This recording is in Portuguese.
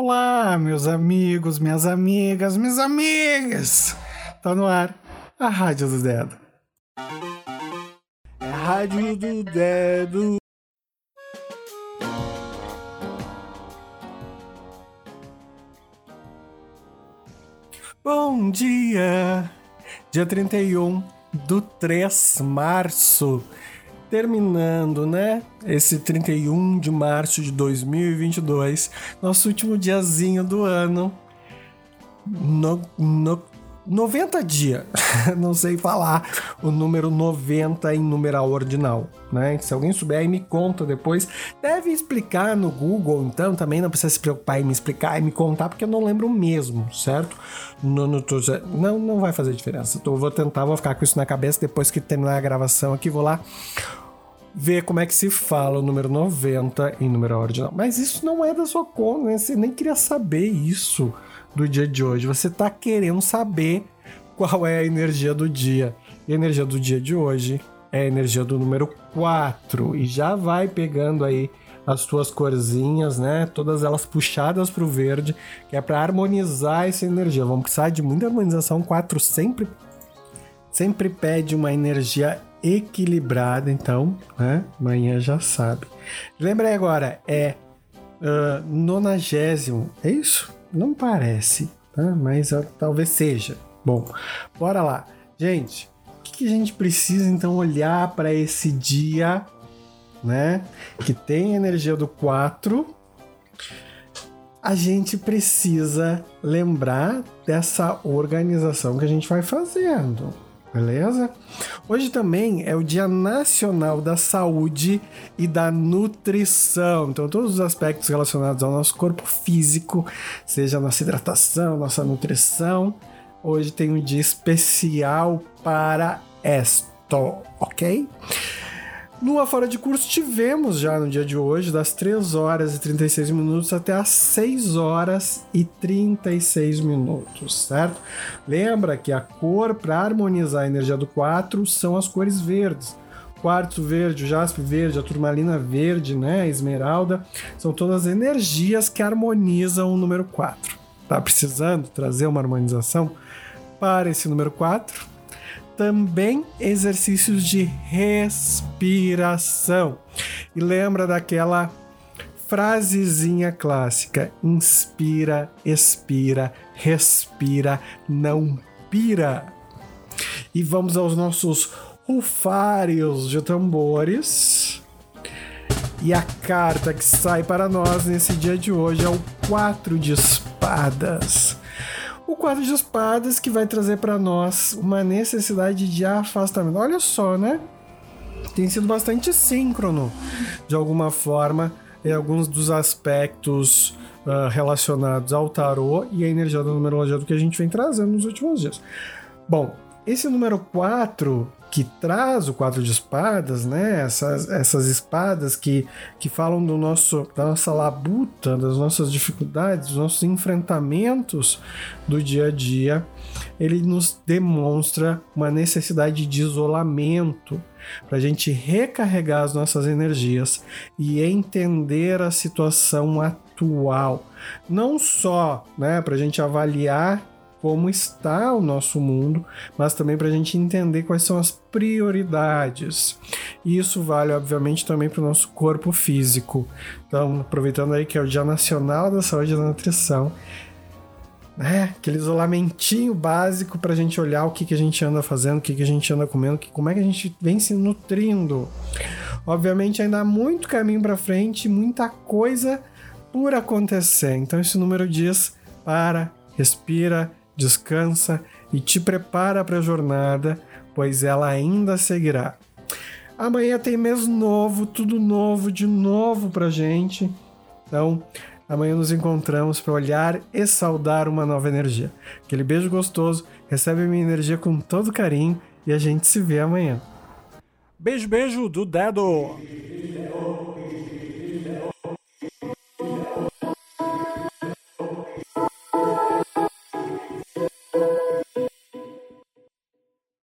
Olá, meus amigos, minhas amigas, minhas amigas! Tá no ar a Rádio do Dedo. É a Rádio do Dedo. Bom dia! Dia 31 do 3 março terminando, né? Esse 31 de março de 2022, nosso último diazinho do ano. No, no 90 dias, não sei falar o número 90 em numeral ordinal, né? Se alguém souber aí me conta depois. Deve explicar no Google, então também não precisa se preocupar em me explicar e me contar, porque eu não lembro mesmo, certo? No, no, não, não vai fazer diferença. Então, vou tentar, vou ficar com isso na cabeça depois que terminar a gravação aqui, vou lá ver como é que se fala o número 90 em numeral ordinal. Mas isso não é da sua conta, né? Você nem queria saber isso do dia de hoje. Você está querendo saber qual é a energia do dia. E a energia do dia de hoje é a energia do número 4. E já vai pegando aí as tuas corzinhas, né? Todas elas puxadas para o verde, que é para harmonizar essa energia. Vamos precisar de muita harmonização. 4 sempre sempre pede uma energia equilibrada, então, né? Amanhã já sabe. Lembra aí agora, é uh, nonagésimo, é isso? Não parece, tá? mas uh, talvez seja. Bom, bora lá. Gente, o que, que a gente precisa então olhar para esse dia, né? Que tem energia do 4. A gente precisa lembrar dessa organização que a gente vai fazendo beleza? Hoje também é o Dia Nacional da Saúde e da Nutrição. Então, todos os aspectos relacionados ao nosso corpo físico, seja nossa hidratação, nossa nutrição, hoje tem um dia especial para esto, ok? Lua fora de curso tivemos já no dia de hoje, das 3 horas e 36 minutos até as 6 horas e 36 minutos, certo? Lembra que a cor para harmonizar a energia do 4 são as cores verdes. Quartzo verde, jaspe verde, a turmalina verde, né, a esmeralda, são todas energias que harmonizam o número 4. Tá precisando trazer uma harmonização para esse número 4? Também exercícios de respiração. E lembra daquela frasezinha clássica: inspira, expira, respira, não pira. E vamos aos nossos rufários de tambores. E a carta que sai para nós nesse dia de hoje é o quatro de espadas o quadro de espadas que vai trazer para nós uma necessidade de afastamento. Olha só, né? Tem sido bastante síncrono, de alguma forma, em alguns dos aspectos uh, relacionados ao tarô e a energia da numerologia do que a gente vem trazendo nos últimos dias. Bom, esse número 4 que traz o quadro de espadas, né? Essas, essas espadas que, que falam do nosso, da nossa labuta, das nossas dificuldades, dos nossos enfrentamentos do dia a dia, ele nos demonstra uma necessidade de isolamento para a gente recarregar as nossas energias e entender a situação atual. Não só né, para a gente avaliar como está o nosso mundo, mas também para a gente entender quais são as prioridades. E isso vale, obviamente, também para o nosso corpo físico. Então, aproveitando aí que é o Dia Nacional da Saúde e da Nutrição, né? Aquele isolamentinho básico para a gente olhar o que, que a gente anda fazendo, o que, que a gente anda comendo, que, como é que a gente vem se nutrindo. Obviamente, ainda há muito caminho para frente, muita coisa por acontecer. Então, esse número diz: para, respira, descansa e te prepara para a jornada, pois ela ainda seguirá. Amanhã tem mês novo, tudo novo, de novo para gente. Então, amanhã nos encontramos para olhar e saudar uma nova energia. Aquele beijo gostoso, recebe minha energia com todo carinho e a gente se vê amanhã. Beijo, beijo do dedo!